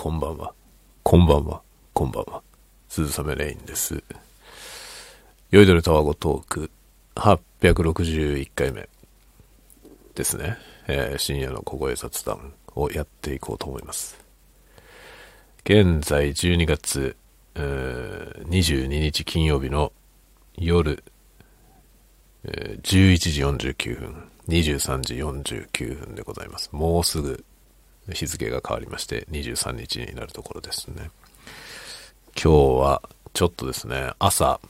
こんばんは。こんばんは。こんばんは。鈴雨レインです。酔いどれタワゴトーク861回目ですね。えー深夜の小声雑談をやっていこうと思います。現在12月、え22日金曜日の夜、えー11時49分、23時49分でございます。もうすぐ日付が変わりまして23日になるところですね。今日はちょっとですね、朝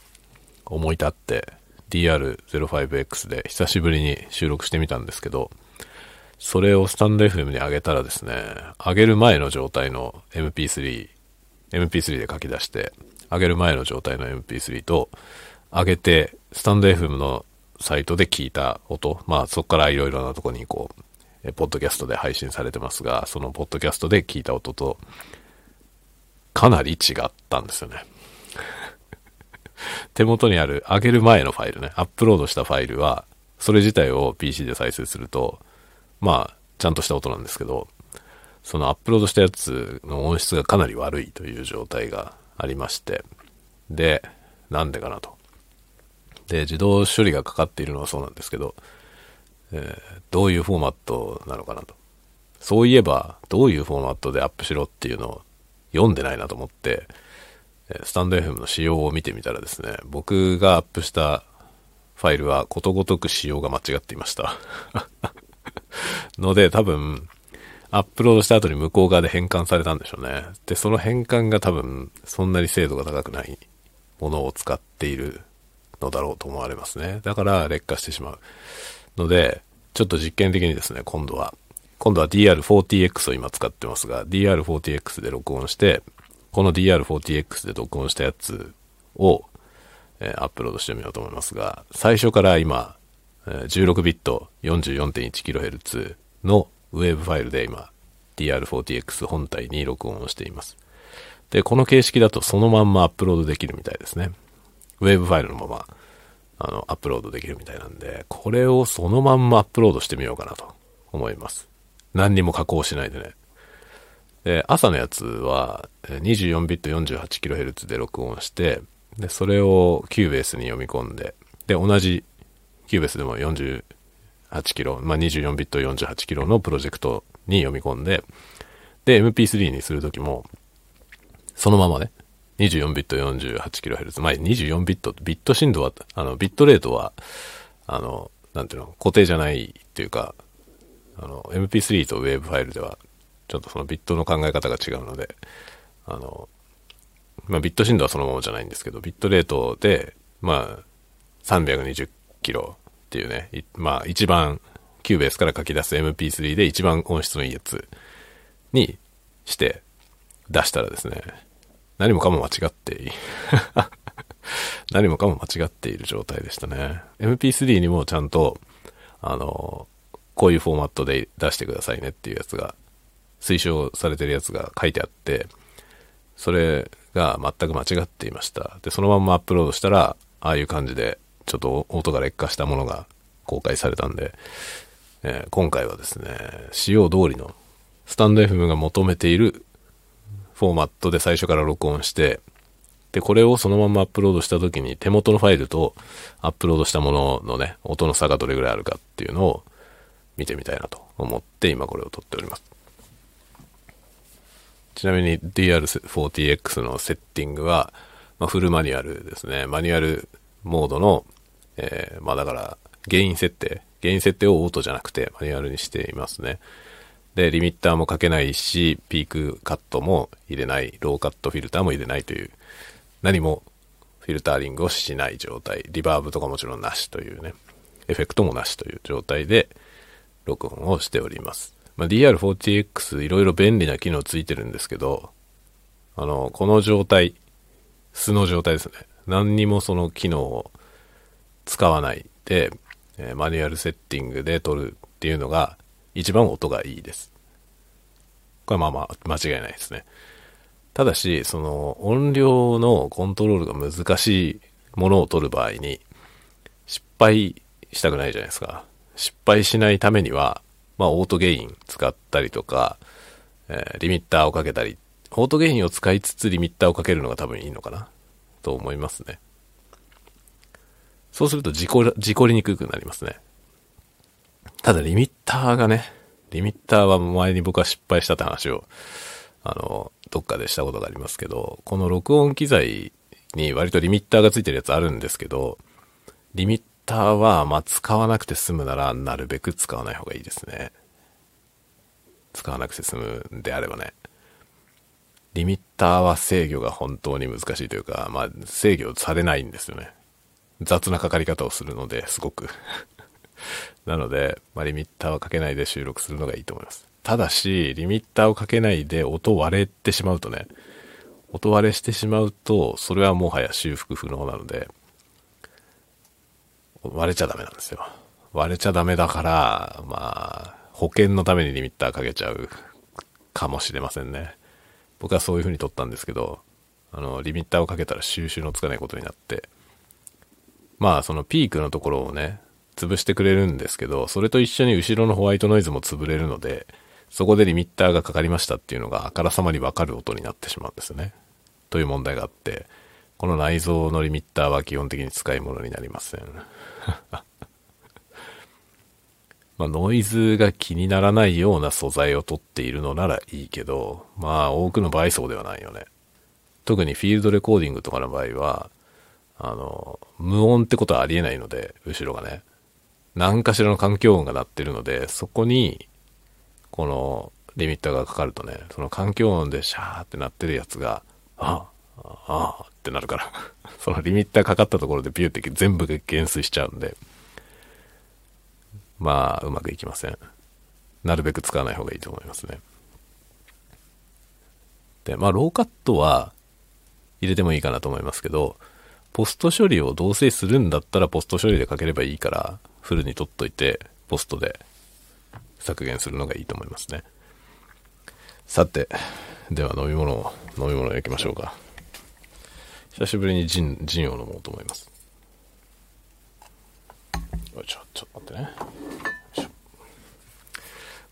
思い立って DR05X で久しぶりに収録してみたんですけど、それをスタンド FM に上げたらですね、上げる前の状態の MP3、MP3 で書き出して、上げる前の状態の MP3 と、上げて、スタンド FM のサイトで聞いた音、まあそこからいろいろなとこにこう、えポッドキャストで配信されてますが、そのポッドキャストで聞いた音と、かなり違ったんですよね。手元にある上げる前のファイルね、アップロードしたファイルは、それ自体を PC で再生すると、まあ、ちゃんとした音なんですけど、そのアップロードしたやつの音質がかなり悪いという状態がありまして、で、なんでかなと。で、自動処理がかかっているのはそうなんですけど、えーどういうフォーマットなのかなと。そういえば、どういうフォーマットでアップしろっていうのを読んでないなと思って、スタンド FM の仕様を見てみたらですね、僕がアップしたファイルはことごとく仕様が間違っていました。ので、多分、アップロードした後に向こう側で変換されたんでしょうね。で、その変換が多分、そんなに精度が高くないものを使っているのだろうと思われますね。だから劣化してしまう。ので、ちょっと実験的にですね、今度は、今度は DR40X を今使ってますが、DR40X で録音して、この DR40X で録音したやつを、えーアップロードしてみようと思いますが、最初から今、えー16ビット 44.1kHz のウェーブファイルで今、DR40X 本体に録音をしています。で、この形式だとそのまんまアップロードできるみたいですね。ウェーブファイルのまま、あの、アップロードできるみたいなんで、これをそのまんまアップロードしてみようかなと思います。何にも加工しないでね。で、朝のやつは、24ビット 48kHz で録音して、で、それを Cubase に読み込んで、で、同じ Cubase でも 48kg、まあ、24ビット 48kg のプロジェクトに読み込んで、で、MP3 にするときも、そのままね、24ビット 48kHz、まあ、24ビット、ビット振動は、あの、ビットレートは、あの、なんていうの、固定じゃないっていうか、あの、MP3 と WAV ファイルでは、ちょっとそのビットの考え方が違うので、あの、まあ、ビット振動はそのままじゃないんですけど、ビットレートで、まあ、320キロっていうね、まあ、一番、Cubase から書き出す MP3 で一番音質のいいやつにして出したらですね、何もかも間違っていい。何もかも間違っている状態でしたね。MP3 にもちゃんと、あの、こういうフォーマットで出してくださいねっていうやつが、推奨されてるやつが書いてあって、それが全く間違っていました。で、そのままアップロードしたら、ああいう感じで、ちょっと音が劣化したものが公開されたんで、えー今回はですね、仕様通りの、スタンド FM が求めているフォーマットで最初から録音して、で、これをそのままアップロードした時に手元のファイルとアップロードしたもののね、音の差がどれぐらいあるかっていうのを見てみたいなと思って今これを撮っております。ちなみに DR40X のセッティングは、まあ、フルマニュアルですね。マニュアルモードの、えーまあだから、ゲイン設定。ゲイン設定をオートじゃなくてマニュアルにしていますね。で、リミッターもかけないし、ピークカットも入れない、ローカットフィルターも入れないという、何もフィルターリングをしない状態。リバーブとかもちろんなしというね、エフェクトもなしという状態で録音をしております。まあ、DR40X いろいろ便利な機能ついてるんですけど、あの、この状態、素の状態ですね。何にもその機能を使わないで、えマニュアルセッティングで撮るっていうのが一番音がいいです。これはまあまあ間違いないですね。ただし、その音量のコントロールが難しいものを撮る場合に失敗したくないじゃないですか。失敗しないためには、まあオートゲイン使ったりとか、えーリミッターをかけたり、オートゲインを使いつつリミッターをかけるのが多分いいのかなと思いますね。そうすると事故、事故りにくくなりますね。ただリミッターがね、リミッターは前に僕は失敗したって話を、あの、どっかでしたことがありますけど、この録音機材に割とリミッターがついてるやつあるんですけど、リミッターは、ま、使わなくて済むなら、なるべく使わない方がいいですね。使わなくて済むんであればね。リミッターは制御が本当に難しいというか、まあ、制御されないんですよね。雑なかかり方をするので、すごくなので、まあ、リミッターはかけないで収録するのがいいと思います。ただし、リミッターをかけないで音割れてしまうとね、音割れしてしまうと、それはもはや修復不能なので、割れちゃダメなんですよ。割れちゃダメだから、まあ、保険のためにリミッターかけちゃうかもしれませんね。僕はそういう風に撮ったんですけど、あの、リミッターをかけたら収集のつかないことになって、まあ、そのピークのところをね、潰してくれるんですけど、それと一緒に後ろのホワイトノイズも潰れるので、そこでリミッターがかかりましたっていうのがあからさまにわかる音になってしまうんですね。という問題があって、この内蔵のリミッターは基本的に使い物になりません。まあ、ノイズが気にならないような素材を取っているのならいいけど、まあ、多くの場合そうではないよね。特にフィールドレコーディングとかの場合は、あの、無音ってことはありえないので、後ろがね。何かしらの環境音が鳴ってるので、そこに、このリミッターがかかるとね、その環境音でシャーって鳴ってるやつが、ああ、ああってなるから そのリミッターかかったところでビューって全部減衰しちゃうんで、まあ、うまくいきません。なるべく使わない方がいいと思いますね。で、まあ、ローカットは入れてもいいかなと思いますけど、ポスト処理をどうせするんだったらポスト処理でかければいいから、フルに取っといて、ポストで削減するのがいいと思いますね。さて、では飲み物を、飲み物を焼きましょうか。久しぶりにジン、ジンを飲もうと思います。ちょ、ちょっと待ってね。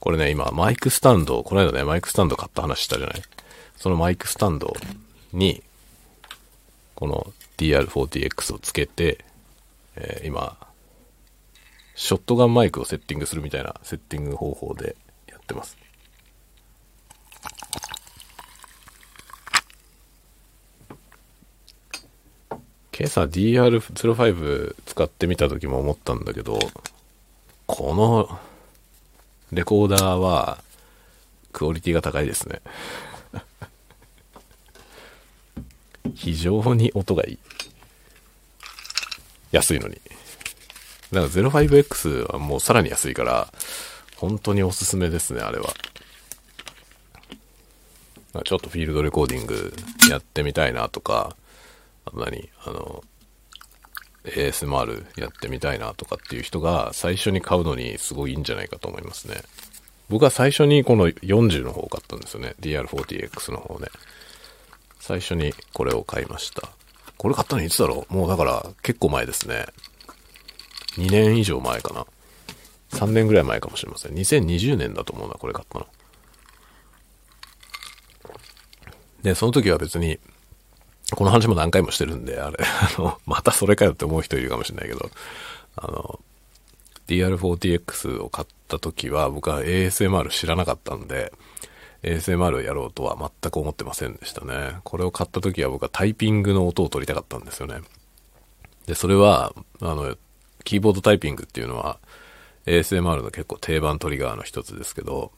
これね、今、マイクスタンド、この間ね、マイクスタンド買った話したじゃない？そのマイクスタンドに、この DR40X をつけて、えー、今、ショットガンマイクをセッティングするみたいなセッティング方法でやってます。今朝 DR05 使ってみた時も思ったんだけど、このレコーダーはクオリティが高いですね。非常に音がいい。安いのに。だか 05X はもうさらに安いから、本当におすすめですね、あれは。ちょっとフィールドレコーディングやってみたいなとか、あと何あの、ASMR やってみたいなとかっていう人が最初に買うのにすごいいいんじゃないかと思いますね。僕は最初にこの40の方を買ったんですよね。DR40X の方ね。最初にこれを買いました。これ買ったのいつだろう？もうだから結構前ですね。2年以上前かな。3年ぐらい前かもしれません。2020年だと思うな、これ買ったの。で、その時は別に、この話も何回もしてるんで、あれ、あの、またそれかよって思う人いるかもしれないけど、あの、DR40X を買った時は僕は ASMR 知らなかったんで、ASMR をやろうとは全く思ってませんでしたね。これを買った時は僕はタイピングの音を取りたかったんですよね。で、それは、あの、キーボードタイピングっていうのは ASMR の結構定番トリガーの一つですけど、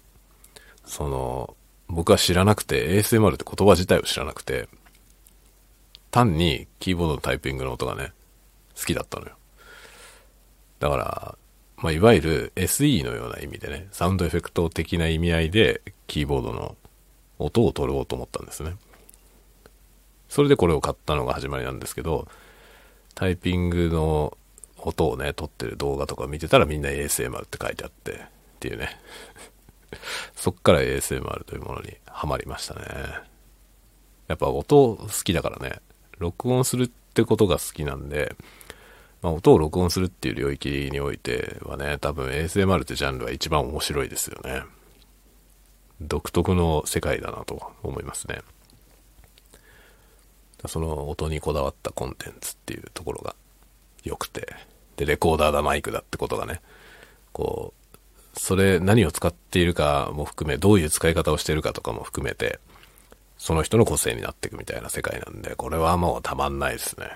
その、僕は知らなくて、ASMR って言葉自体を知らなくて、単にキーボードのタイピングの音がね、好きだったのよ。だから、まあ、いわゆる SE のような意味でね、サウンドエフェクト的な意味合いで、キーボードの音を取ろうと思ったんですね。それでこれを買ったのが始まりなんですけど、タイピングの音をね、撮ってる動画とか見てたらみんな ASMR って書いてあって、っていうね。そっから ASMR というものにはまりましたね。やっぱ音好きだからね、録音するってことが好きなんで、まあ、音を録音するっていう領域においてはね、多分 ASMR ってジャンルは一番面白いですよね。独特の世界だなと思いますね。その音にこだわったコンテンツっていうところが良くて、で、レコーダーだマイクだってことがね、こう、それ何を使っているかも含め、どういう使い方をしているかとかも含めて、その人の個性になっていくみたいな世界なんで、これはもうたまんないですね。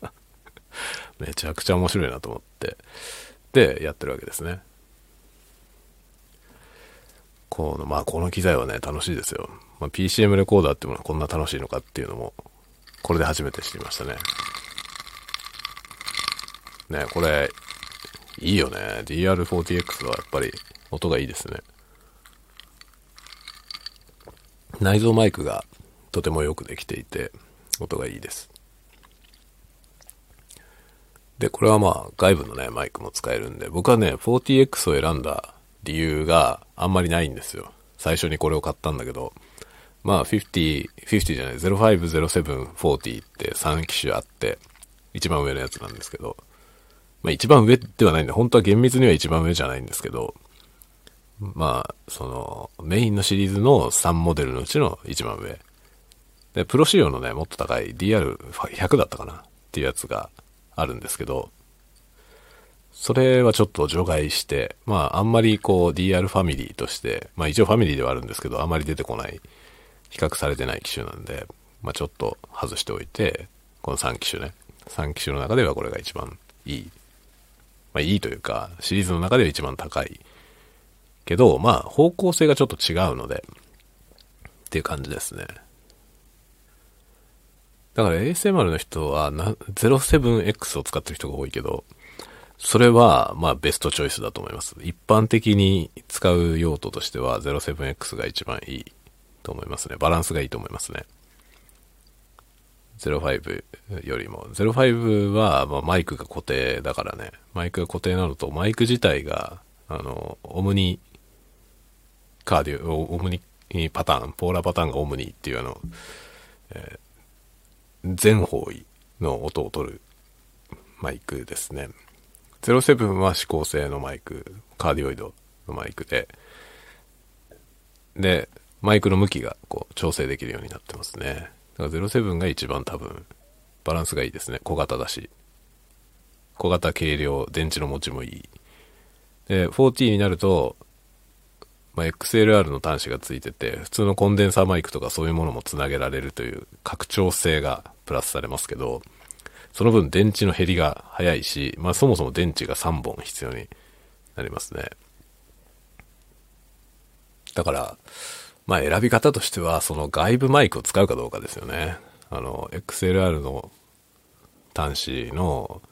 めちゃくちゃ面白いなと思って、で、やってるわけですね。この、まあ、この機材はね、楽しいですよ。まあ、PCM レコーダーってものはこんな楽しいのかっていうのも、これで初めて知りましたね。ね、これ、いいよね。DR40X はやっぱり音がいいですね。内蔵マイクがとてもよくできていて、音がいいです。で、これはまあ外部のね、マイクも使えるんで、僕はね、40X を選んだ理由があんまりないんですよ。最初にこれを買ったんだけど、まあ50、50じゃない、050740って3機種あって、一番上のやつなんですけど、まあ一番上ではないんで、本当は厳密には一番上じゃないんですけど、まあ、その、メインのシリーズの3モデルのうちの一番上。で、プロ仕様のね、もっと高い DR100 だったかな？っていうやつがあるんですけど、それはちょっと除外して、まあ、あんまりこう DR ファミリーとして、まあ一応ファミリーではあるんですけど、あまり出てこない、比較されてない機種なんで、まあちょっと外しておいて、この3機種ね、3機種の中ではこれが一番いい。まあいいというか、シリーズの中では一番高い。けど、まあ方向性がちょっと違うので、っていう感じですね。だから ASMR の人は 07X を使ってる人が多いけど、それは、まあ、ベストチョイスだと思います。一般的に使う用途としては 07X が一番いいと思いますね。バランスがいいと思いますね。05よりも。05は、まあ、マイクが固定だからね。マイクが固定なのと、マイク自体が、あの、オムニカーディオ、オムニパターン、ポーラーパターンがオムニっていうあの、えー、全方位の音を取るマイクですね。07は指向性のマイク、カーディオイドのマイクで、で、マイクの向きがこう調整できるようになってますね。だから07が一番多分バランスがいいですね。小型だし。小型軽量、電池の持ちもいい。で、40になると、まあ、XLR の端子がついてて、普通のコンデンサーマイクとかそういうものもつなげられるという拡張性がプラスされますけど、その分電池の減りが早いし、まあそもそも電池が3本必要になりますね。だから、まあ選び方としては、その外部マイクを使うかどうかですよね。あの、XLR の端子の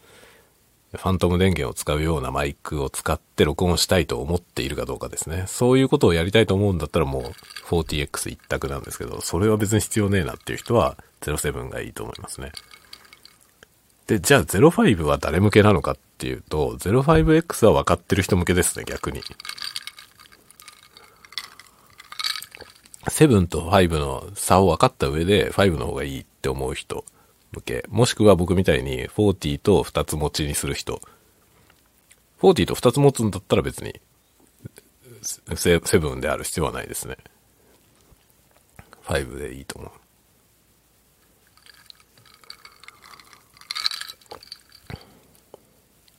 ファントム電源を使うようなマイクを使って録音したいと思っているかどうかですね。そういうことをやりたいと思うんだったらもう 40X 一択なんですけど、それは別に必要ねえなっていう人は07がいいと思いますね。で、じゃあ05は誰向けなのかっていうと、05X は分かってる人向けですね、逆に。7と5の差を分かった上で5の方がいいって思う人向け。もしくは僕みたいに40と2つ持ちにする人。40と2つ持つんだったら別に7である必要はないですね。5でいいと思う。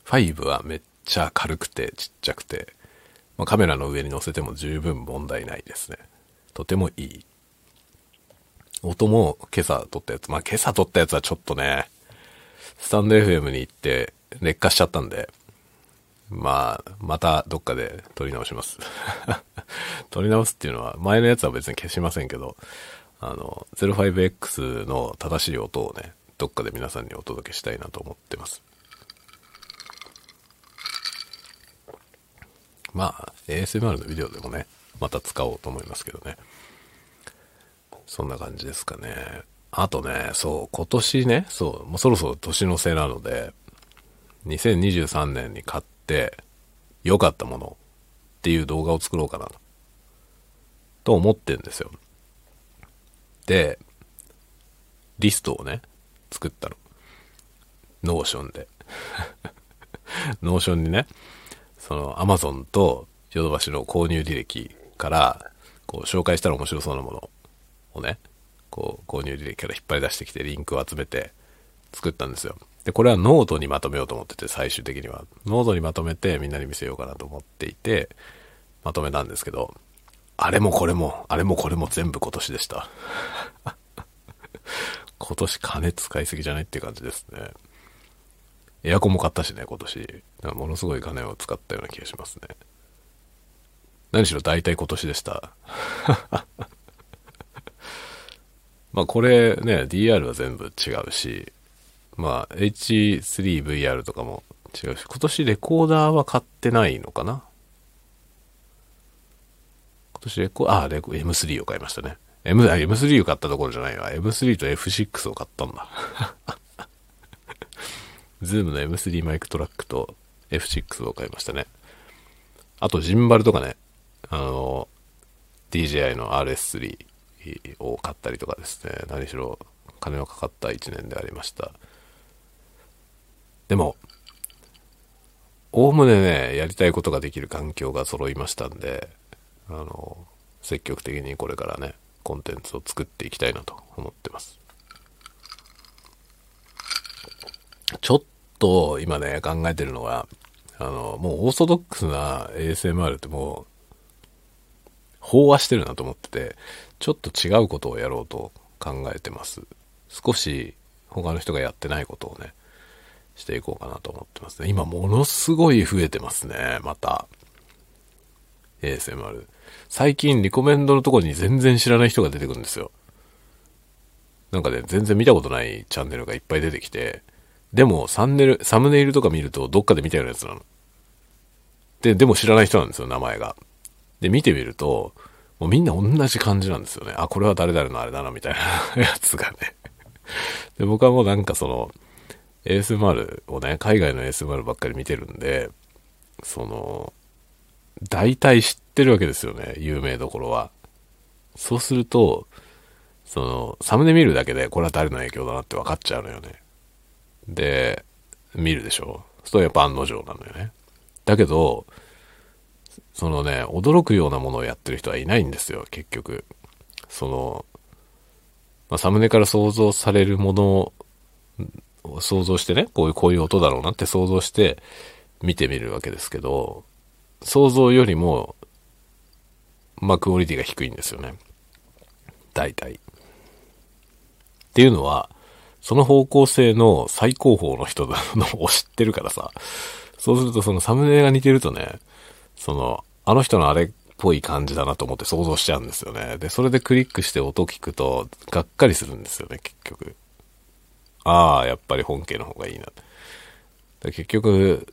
5はめっちゃ軽くてちっちゃくて、まあ、カメラの上に載せても十分問題ないですね。とてもいい。音も今朝撮ったやつ、まあ今朝撮ったやつはちょっとね、スタンド FM に行って劣化しちゃったんで、まあ、またどっかで撮り直します。撮り直すっていうのは、前のやつは別に消しませんけど、あの、05X の正しい音をね、どっかで皆さんにお届けしたいなと思ってます。まあ、ASMR のビデオでもね、また使おうと思いますけどね。そんな感じですかね。あとね、そう、今年ね、そう、もうそろそろ年の瀬なので、2023年に買って良かったものっていう動画を作ろうかなと、と思ってんですよ。で、リストをね、作ったの。Notion で。 Notion にね、そのアマゾンとヨドバシの購入履歴から、こう紹介したら面白そうなものをね、こう、購入履歴から引っ張り出してきてリンクを集めて作ったんですよ。で、これはノートにまとめようと思ってて、最終的には。ノートにまとめてみんなに見せようかなと思っていて、まとめたんですけど、あれもこれも、あれもこれも全部今年でした。今年金使いすぎじゃないっていう感じですね。エアコンも買ったしね、今年。ものすごい金を使ったような気がしますね。何しろ大体今年でした。まあこれね、DR は全部違うし、まあ H3VR とかも違うし、今年レコーダーは買ってないのかな？今年レコ、あ、レコ、M3 を買いましたね。M、M3 を買ったところじゃないわ。M3 と F6 を買ったんだ。Zoom の M3 MicTrak と F6 を買いましたね。あとジンバルとかね、あの、DJI の RS3 を買ったりとかですね、何しろ金のかかった1年でありました。でも、おおむねね、やりたいことができる環境が揃いましたんで、あの、積極的にこれからね、コンテンツを作っていきたいなと思ってます。ちょっと今ね、考えてるのは、あの、もうオーソドックスな ASMR ってもう、飽和してるなと思ってて、ちょっと違うことをやろうと考えてます。少し他の人がやってないことをね、していこうかなと思ってますね。今ものすごい増えてますね、また。ASMR。最近リコメンドのとこに全然知らない人が出てくるんですよ。なんかね、全然見たことないチャンネルがいっぱい出てきて、でもサンネル、サムネイルとか見るとどっかで見たようなやつなの。で、でも知らない人なんですよ、名前が。で、見てみると、もうみんな同じ感じなんですよね。あ、これは誰々のあれだな、みたいな やつがね。で、僕はもうなんかその、ASMR をね、海外の ASMR ばっかり見てるんで、その、大体知ってるわけですよね、有名どころは。そうすると、その、サムネ見るだけで、これは誰の影響だなって分かっちゃうのよね。で、見るでしょ。そうやっぱ案の定なのよね。だけど、そのね、驚くようなものをやってる人はいないんですよ、結局。その、まあ、サムネから想像されるものを想像してね、こういう、こういう音だろうなって想像して見てみるわけですけど、想像よりも、まあ、クオリティが低いんですよね。大体。っていうのは、その方向性の最高峰の人のを知ってるからさ、そうするとそのサムネが似てるとね、その、あの人のあれっぽい感じだなと思って想像しちゃうんですよね。で、それでクリックして音聞くと、がっかりするんですよね、結局。ああ、やっぱり本家の方がいいな。結局、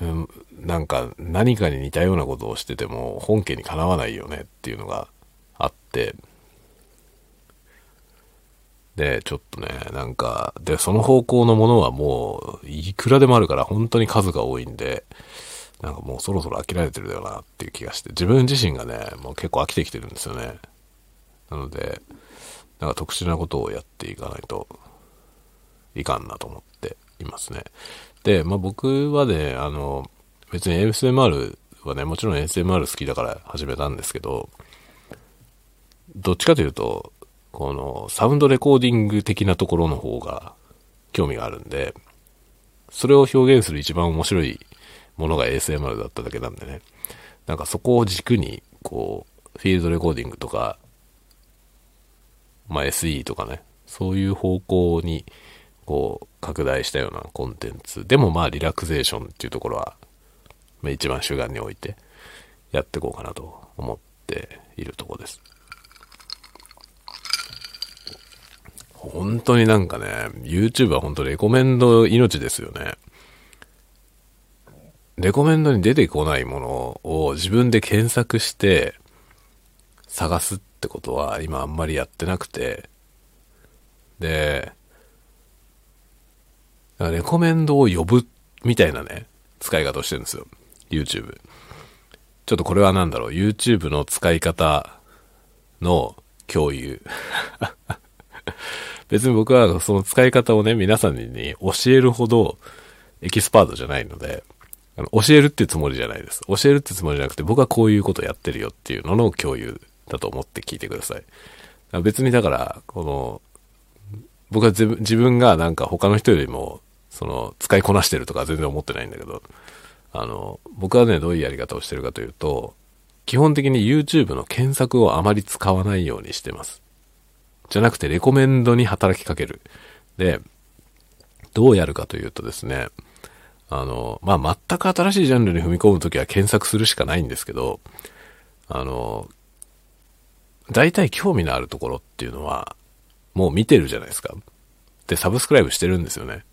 うん、なんか何かに似たようなことをしてても本家にかなわないよねっていうのがあって、で、ちょっとね、なんか、で、その方向のものはもう、いくらでもあるから本当に数が多いんで、なんかもうそろそろ飽きられてるよなっていう気がして、自分自身がね、もう結構飽きてきてるんですよね。なので、なんか特殊なことをやっていかないといかんなと思っていますね。で、まあ僕はね、あの、別に ASMR はね、もちろん ASMR 好きだから始めたんですけど、どっちかというと、このサウンドレコーディング的なところの方が興味があるんで、それを表現する一番面白いものが ASMR だっただけなんでね。なんかそこを軸に、こう、フィールドレコーディングとか、まあ SE とかね、そういう方向に、こう、拡大したようなコンテンツ。でもまあリラクゼーションっていうところは、まあ一番主眼に置いてやっていこうかなと思っているとこです。本当になんかね、YouTube は本当レコメンド命ですよね。レコメンドに出てこないものを自分で検索して探すってことは今あんまりやってなくて、で、レコメンドを呼ぶみたいなね、使い方をしてるんですよ。YouTube。ちょっとこれは何だろう、YouTube の使い方の共有。別に僕はその使い方をね、皆さんに教えるほどエキスパートじゃないので、あの教えるっていうつもりじゃないです。教えるってつもりじゃなくて、僕はこういうことやってるよっていうのの共有だと思って聞いてください。別にだから、この、僕は自分がなんか他の人よりも、その、使いこなしてるとか全然思ってないんだけど、あの、僕はね、どういうやり方をしてるかというと、基本的に YouTube の検索をあまり使わないようにしてます。じゃなくて、レコメンドに働きかける。で、どうやるかというとですね、あの、まあ、全く新しいジャンルに踏み込むときは検索するしかないんですけど、あの、大体興味のあるところっていうのは、もう見てるじゃないですか。で、サブスクライブしてるんですよね。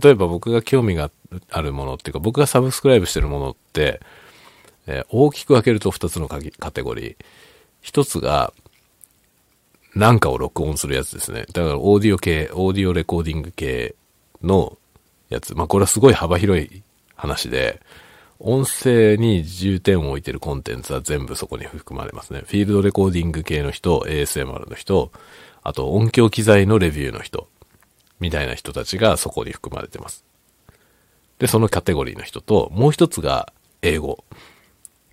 例えば僕が興味があるものっていうか、僕がサブスクライブしてるものって、えー大きく分けると2つのカギカテゴリー。1つが、なんかを録音するやつですね。だからオーディオ系、オーディオレコーディング系のやつ。まあこれはすごい幅広い話で、音声に重点を置いてるコンテンツは全部そこに含まれますね。フィールドレコーディング系の人、ASMR の人、あと音響機材のレビューの人、みたいな人たちがそこに含まれてます。で、そのカテゴリーの人と、もう一つが英語。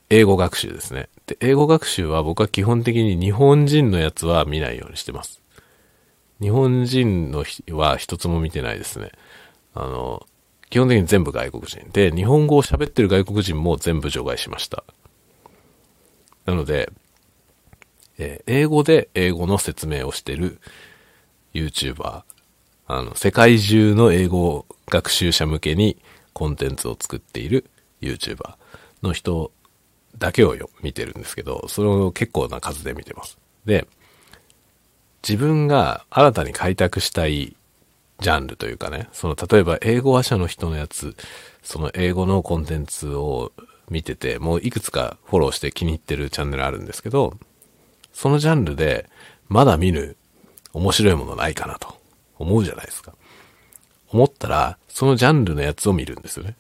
英語学習ですね。で、英語学習は僕は基本的に日本人のやつは見ないようにしてます。日本人のひは一つも見てないですね。あの、基本的に全部外国人。で、日本語を喋ってる外国人も全部除外しました。なので、えー英語で英語の説明をしてる YouTuber、あの、世界中の英語学習者向けにコンテンツを作っている YouTuber の人だけをよ見てるんですけど、それを結構な数で見てます。で、自分が新たに開拓したいジャンルというかね、その例えば英語話者の人のやつ、その英語のコンテンツを見てて、もういくつかフォローして気に入ってるチャンネルあるんですけど、そのジャンルでまだ見ぬ面白いものないかなと思うじゃないですか。思ったら、そのジャンルのやつを見るんですよね。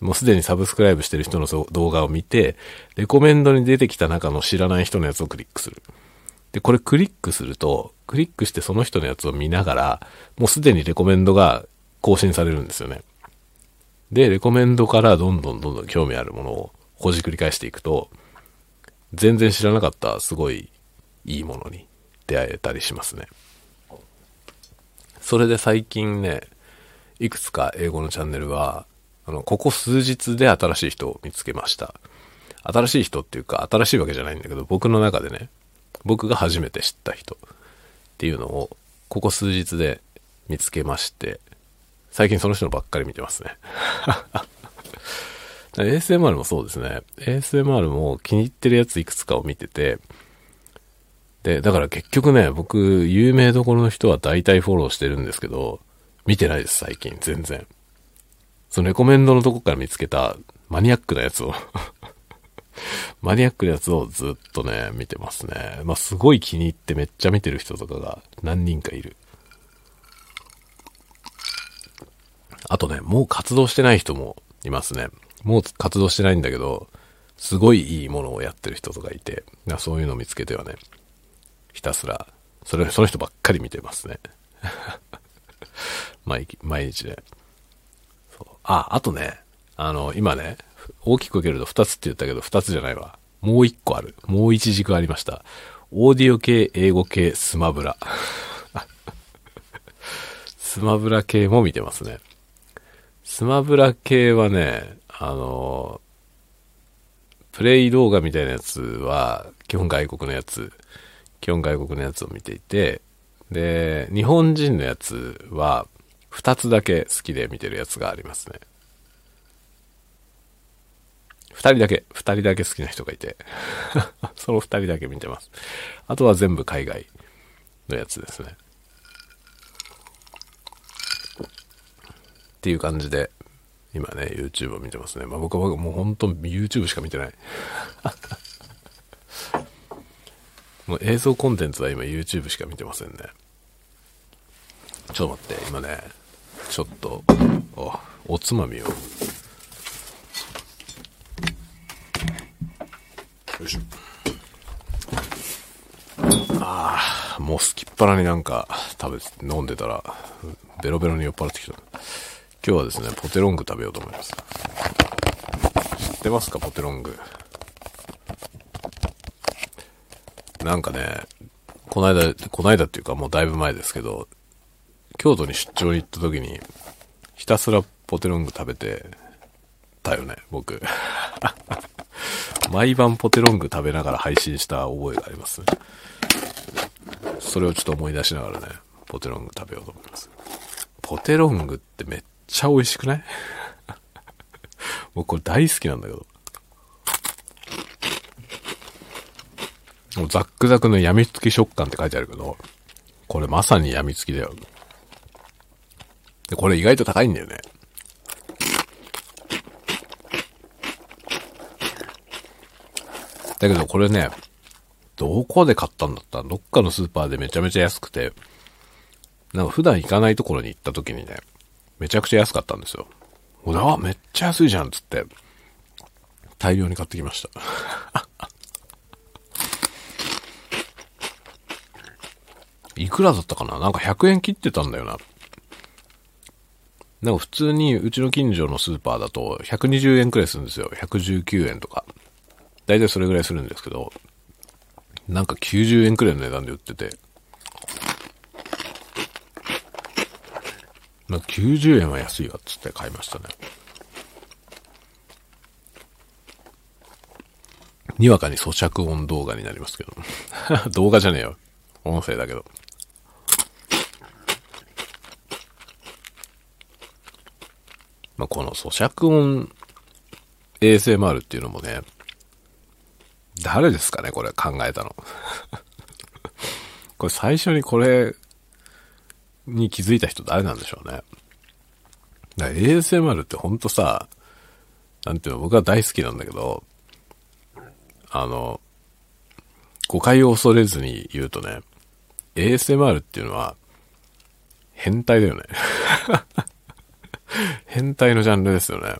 もうすでにサブスクライブしてる人の動画を見て、レコメンドに出てきた中の知らない人のやつをクリックする。で、これクリックすると、クリックしてその人のやつを見ながら、もうすでにレコメンドが更新されるんですよね。で、レコメンドからどんどんどんどん興味あるものをほじくり返していくと、全然知らなかったすごいいいものに出会えたりしますね。それで最近ね、いくつか英語のチャンネルは、あの、ここ数日で新しい人を見つけました。新しい人っていうか、新しいわけじゃないんだけど、僕の中でね、僕が初めて知った人っていうのを、ここ数日で見つけまして、最近その人のばっかり見てますね。ASMR もそうですね。ASMR も気に入ってるやついくつかを見てて、で、だから結局ね、僕、有名どころの人は大体フォローしてるんですけど、見てないです、最近、全然。そのレコメンドのとこから見つけたマニアックなやつをマニアックなやつをずっとね、見てますね。まあ、すごい気に入ってめっちゃ見てる人とかが何人かいる。あとね、もう活動してない人もいますね。もう活動してないんだけど、すごいいいものをやってる人とかいて、そういうのを見つけてはね、ひたすら、それ、その人ばっかり見てますね。毎日毎日ね。あ、あとね、あの、今ね、大きく分けると2つって言ったけど、2つじゃないわ。もう1個ある。もう1軸ありました。オーディオ系、英語系、スマブラ。スマブラ系も見てますね。スマブラ系はね、あの、プレイ動画みたいなやつは、基本外国のやつ、基本外国のやつを見ていて、で、日本人のやつは、二つだけ好きで見てるやつがありますね。二人だけ、二人だけ好きな人がいて、その二人だけ見てます。あとは全部海外のやつですね。っていう感じで、今ね、YouTube を見てますね。まあ僕はもう本当 YouTube しか見てない。もう映像コンテンツは今 YouTube しか見てませんね。ちょっと待って、今ね、ちょっと、おおつまみを。よいしょ。ああ、もうすきっ腹になんか食べて、飲んでたら、ベロベロに酔っ払ってきた。今日はですね、ポテロング食べようと思います。知ってますか、ポテロング。なんかね、この間、この間っていうかもうだいぶ前ですけど、京都に出張に行った時に、ひたすらポテロング食べてたよね、僕。毎晩ポテロング食べながら配信した覚えがありますね。それをちょっと思い出しながらね、ポテロング食べようと思います。ポテロングってめっちゃ美味しくない？僕これ大好きなんだけど。もうザックザクの病みつき食感って書いてあるけど、これまさに病みつきだよ。で、これ意外と高いんだよね。だけどこれね、どこで買ったんだった？どっかのスーパーでめちゃめちゃ安くて、なんか普段行かないところに行った時にね、めちゃくちゃ安かったんですよ。俺はめっちゃ安いじゃんつって、大量に買ってきました。いくらだったかな？なんか100円切ってたんだよな。なんか普通にうちの近所のスーパーだと120円くらいするんですよ。119円とか。だいたいそれぐらいするんですけど、なんか90円くらいの値段で売ってて。まあ、90円は安いわっつって買いましたね。にわかに咀嚼音動画になりますけど。動画じゃねえよ。音声だけど。まあ、この咀嚼音 ASMR っていうのもね、誰ですかね、これ考えたの。これ最初にこれに気づいた人誰なんでしょうね。だ ASMR ってほんとさ、なんていうの、僕は大好きなんだけど、あの、誤解を恐れずに言うとね、ASMR っていうのは、変態だよね。変態のジャンルですよね。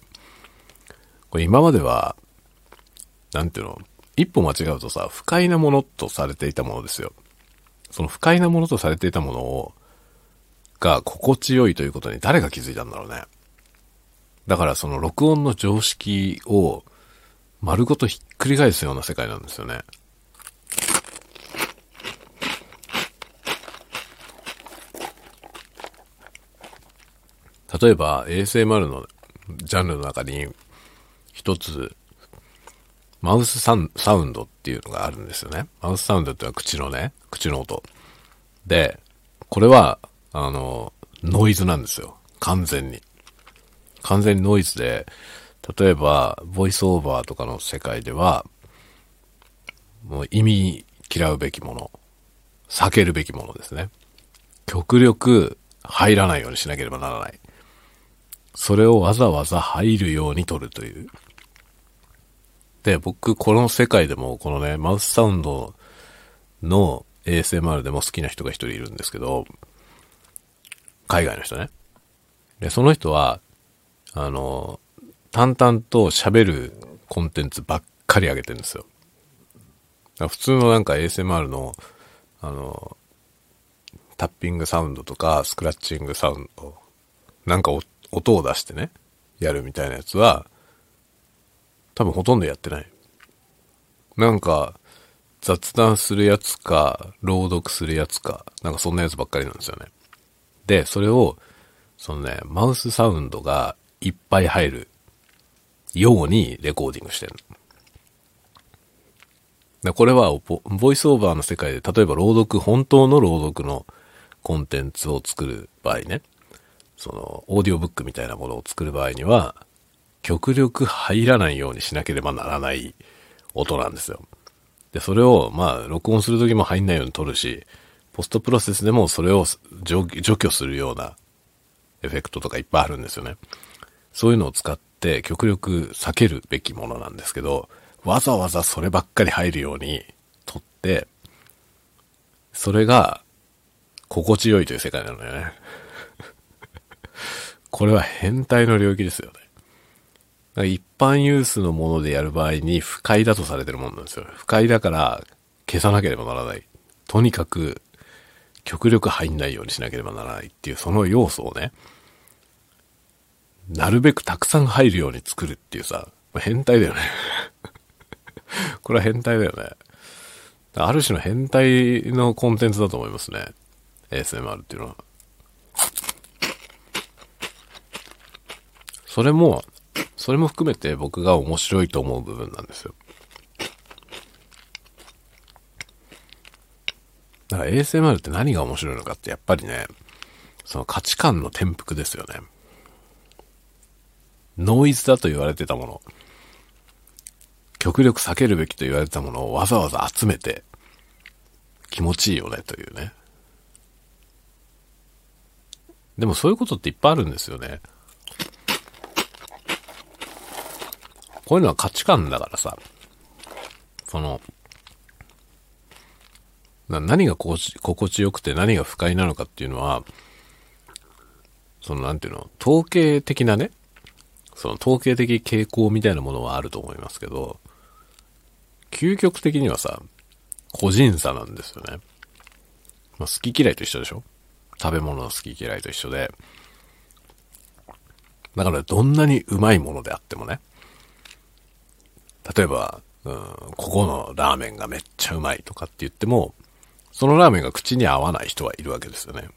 これ今までは、なんていうの、一歩間違うとさ、不快なものとされていたものですよ。その不快なものとされていたものを、が心地よいということに誰が気づいたんだろうね。だからその録音の常識を丸ごとひっくり返すような世界なんですよね。例えば ASMR のジャンルの中に一つマウスサウンドっていうのがあるんですよね。マウスサウンドってのは口のね、口の音。で、これは、あの、ノイズなんですよ。完全に。完全にノイズで、例えば、ボイスオーバーとかの世界では、もう意味嫌うべきもの、避けるべきものですね。極力入らないようにしなければならない。それをわざわざ入るように取るという。で、僕、この世界でも、このね、マウスサウンドの ASMR でも好きな人が一人いるんですけど、海外の人ね。で、その人は、あの、淡々と喋るコンテンツばっかり上げてるんですよ。普通のなんか ASMR の、あの、タッピングサウンドとか、スクラッチングサウンド、なんか音を出してね、やるみたいなやつは、多分ほとんどやってない。なんか、雑談するやつか、朗読するやつか、なんかそんなやつばっかりなんですよね。で、それを、そのね、マウスサウンドがいっぱい入るようにレコーディングしてるの。これはボイスオーバーの世界で、例えば朗読、本当の朗読のコンテンツを作る場合ね、その、オーディオブックみたいなものを作る場合には、極力入らないようにしなければならない音なんですよ。で、それを、まあ、録音するときも入んないように撮るし、ポストプロセスでもそれを除去するようなエフェクトとかいっぱいあるんですよね。そういうのを使って極力避けるべきものなんですけど、わざわざそればっかり入るように撮って、それが心地よいという世界なのよね。これは変態の領域ですよね。一般ユースのものでやる場合に不快だとされてるもんなんですよ。不快だから消さなければならない。とにかく極力入んないようにしなければならないっていうその要素をね、なるべくたくさん入るように作るっていうさ、変態だよね これは変態だよね。ある種の変態のコンテンツだと思いますね。ASMR っていうのは。それも、それも含めて僕が面白いと思う部分なんですよ。だから ASMR って何が面白いのかってやっぱりね、その価値観の転覆ですよね。ノイズだと言われてたもの、極力避けるべきと言われてたものをわざわざ集めて気持ちいいよねというね。でもそういうことっていっぱいあるんですよね。こういうのは価値観だからさ、その、何が心地心地よくて何が不快なのかっていうのは、そのなんていうの、統計的なね、その統計的傾向みたいなものはあると思いますけど、究極的にはさ、個人差なんですよね。まあ、好き嫌いと一緒でしょ？食べ物の好き嫌いと一緒で。だからどんなにうまいものであってもね。例えば、うん、ここのラーメンがめっちゃうまいとかって言っても、そのラーメンが口に合わない人はいるわけですよね。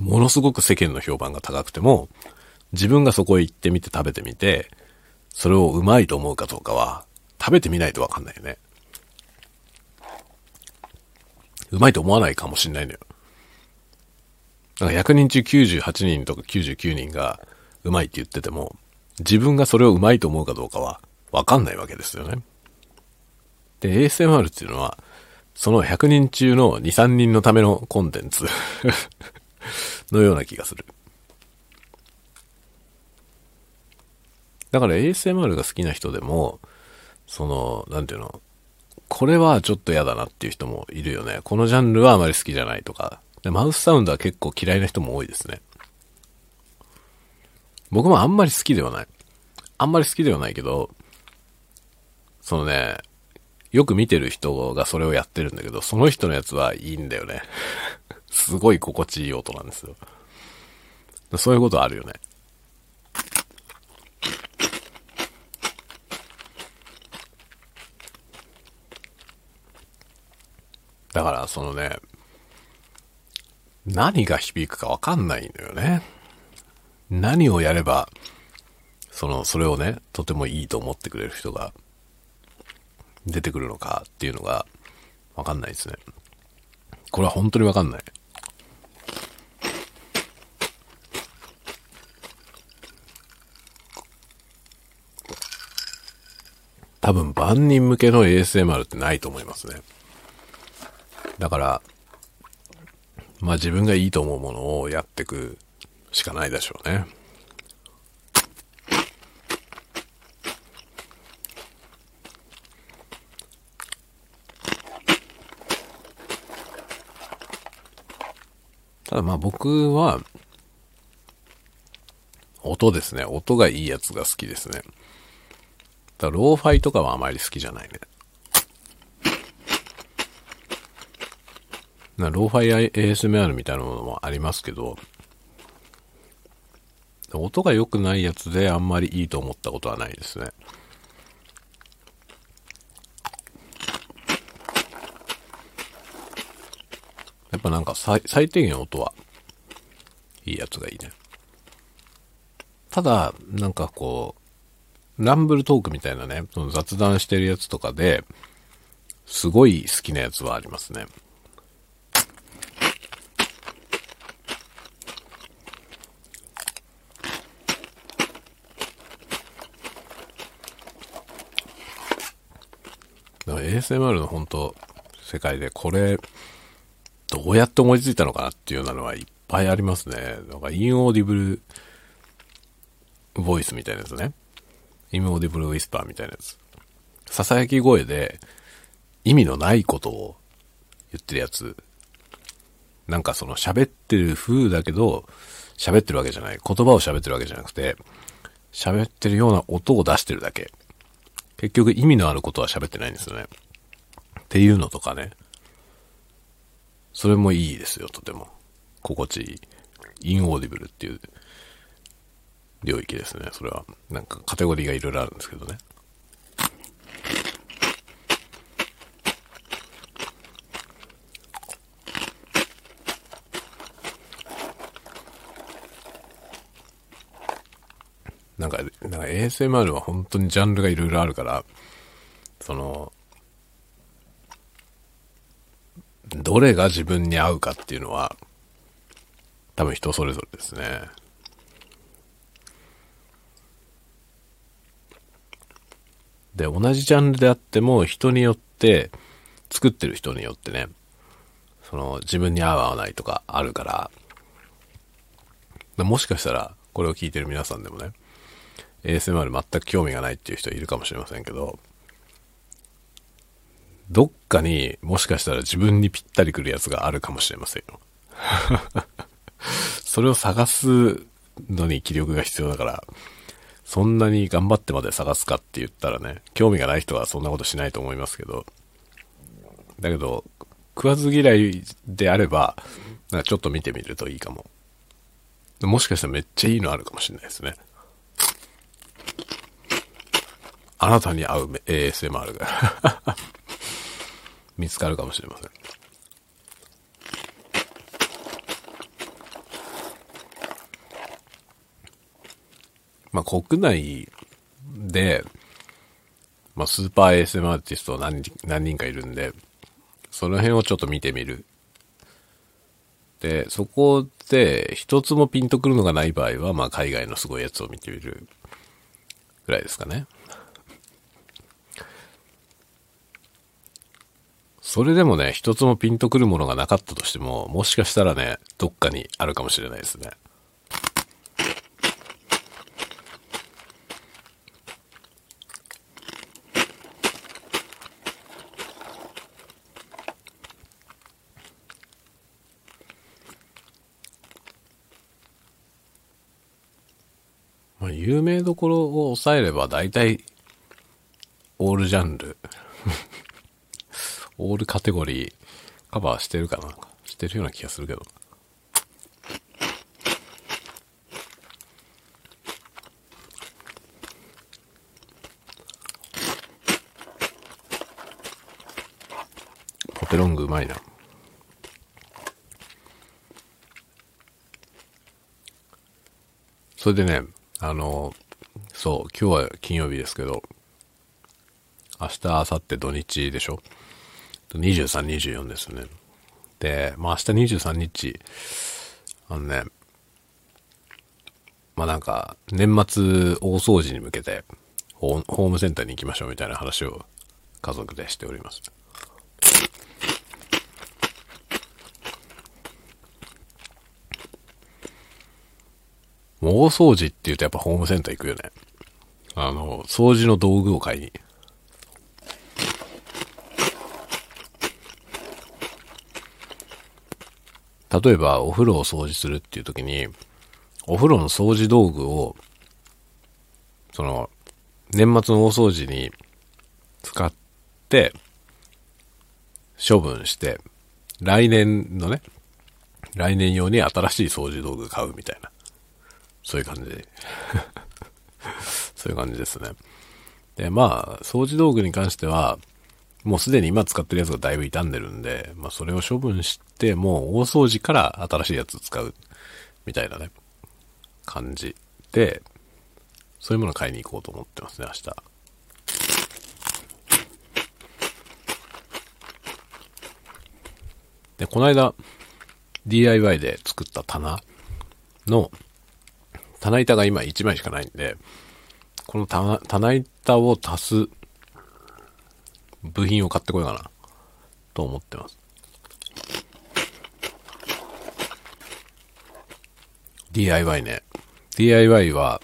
ものすごく世間の評判が高くても、自分がそこへ行ってみて食べてみて、それをうまいと思うかどうかは、食べてみないとわかんないよね。うまいと思わないかもしんないのよ。なんか100人中98人とか99人がうまいって言ってても、自分がそれをうまいと思うかどうかはわかんないわけですよね。で、ASMR っていうのは、その100人中の2、3人のためのコンテンツ のような気がする。だから ASMR が好きな人でも、その、なんていうの、これはちょっと嫌だなっていう人もいるよね。このジャンルはあまり好きじゃないとか。で、マウスサウンドは結構嫌いな人も多いですね。僕もあんまり好きではない。あんまり好きではないけど、そのね、よく見てる人がそれをやってるんだけど、その人のやつはいいんだよね。すごい心地いい音なんですよ。そういうことあるよね。だからそのね、何が響くかわかんないのよね。何をやれば、その、それをね、とてもいいと思ってくれる人が出てくるのかっていうのがわかんないですね。これは本当にわかんない。多分万人向けの ASMR ってないと思いますね。だから、まあ自分がいいと思うものをやってくしかないでしょうね。だまあ僕は、音ですね。音がいいやつが好きですね。だローファイとかはあまり好きじゃないね。なローファイ ASMR みたいなものもありますけど、音が良くないやつであんまりいいと思ったことはないですね。ぱなんか最低限音はいいやつがいいね。ただ、なんかこう、ランブルトークみたいなね、その雑談してるやつとかで、すごい好きなやつはありますね。ASMR の本当世界でこれ、どうやって思いついたのかなっていうようなのはいっぱいありますね。なんかインオーディブルボイスみたいなやつね。インオーディブルウィスパーみたいなやつ。囁き声で意味のないことを言ってるやつ。なんかその喋ってる風だけど、喋ってるわけじゃない。言葉を喋ってるわけじゃなくて、喋ってるような音を出してるだけ。結局意味のあることは喋ってないんですよね。っていうのとかね。それもいいですよ、とても。心地いい。インオーディブルっていう領域ですね、それは。なんかカテゴリーがいろいろあるんですけどね。なんか、なんか ASMR は本当にジャンルがいろいろあるから、その、どれが自分に合うかっていうのは、多分人それぞれですね。で、同じジャンルであっても人によって、作ってる人によってね、その自分に合う合わないとかあるから、もしかしたらこれを聞いてる皆さんでもね、ASMR 全く興味がないっていう人いるかもしれませんけど、どっかにもしかしたら自分にぴったりくるやつがあるかもしれませんよ。それを探すのに気力が必要だから、そんなに頑張ってまで探すかって言ったらね、興味がない人はそんなことしないと思いますけど、だけど、食わず嫌いであれば、なんかちょっと見てみるといいかも。もしかしたらめっちゃいいのあるかもしれないですね。あなたに合う ASMR が見つかるかもしれません。まあ、国内で、まあ、スーパー ASM アーティスト何何人かいるんで、その辺をちょっと見てみる。で、そこで一つもピンとくるのがない場合は、まあ、海外のすごいやつを見てみるぐらいですかね。それでもね、一つもピンとくるものがなかったとしても、もしかしたらね、どっかにあるかもしれないですね。有名どころを抑えれば大体、オールジャンル、オールカテゴリーカバーしてるかなしてるような気がするけど。ポテロングうまいな。それでね、あの、そう、今日は金曜日ですけど、明日、明後日土日でしょ ?23、24ですよね。で、まあ明日23日、あのね、まあなんか、年末大掃除に向けて、ホームセンターに行きましょうみたいな話を家族でしております。大掃除って言うとやっぱホームセンター行くよね。あの、掃除の道具を買いに。例えば、お風呂を掃除するっていう時に、お風呂の掃除道具を、その、年末の大掃除に使って、処分して、来年のね、来年用に新しい掃除道具買うみたいな。そういう感じ。そういう感じですね。で、まあ、掃除道具に関しては、もうすでに今使ってるやつがだいぶ傷んでるんで、まあそれを処分して、もう大掃除から新しいやつ使う、みたいなね、感じで、そういうもの買いに行こうと思ってますね、明日。で、この間、DIY で作った棚の、棚板が今1枚しかないんで、この棚棚板を足す部品を買ってこようかな、と思ってます。DIY ね。DIY は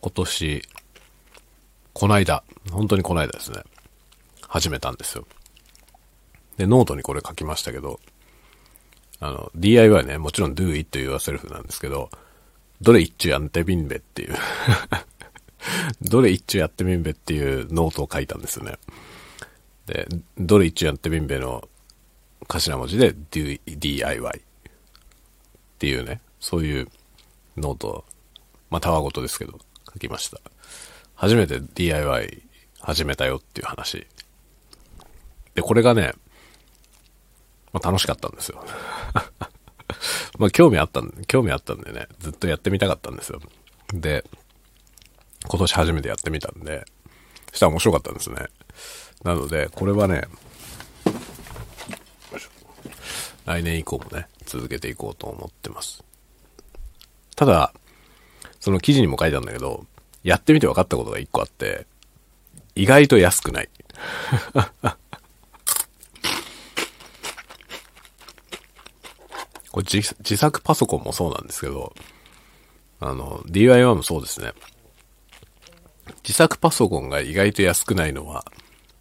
今年、こないだ、本当にこないだですね。始めたんですよ。で、ノートにこれ書きましたけど、あの、DIY ね、もちろん do it yourself なんですけど、どれ一丁やってみんべっていう どれ一丁やってみんべっていうノートを書いたんですよね。で、どれ一丁やってみんべの頭文字で DIY っていうね、そういうノート、まあ、たわごとですけど、書きました。初めて DIY 始めたよっていう話。で、これがね、まあ、楽しかったんですよ。まあ、興味あったんで、興味あったんでね、ずっとやってみたかったんですよ。で、今年初めてやってみたんで、したら面白かったんですね。なので、これはね、来年以降もね、続けていこうと思ってます。ただ、その記事にも書いてあるんだけど、やってみて分かったことが一個あって、意外と安くない。これ自自作パソコンもそうなんですけど、あの、DIY もそうですね。自作パソコンが意外と安くないのは、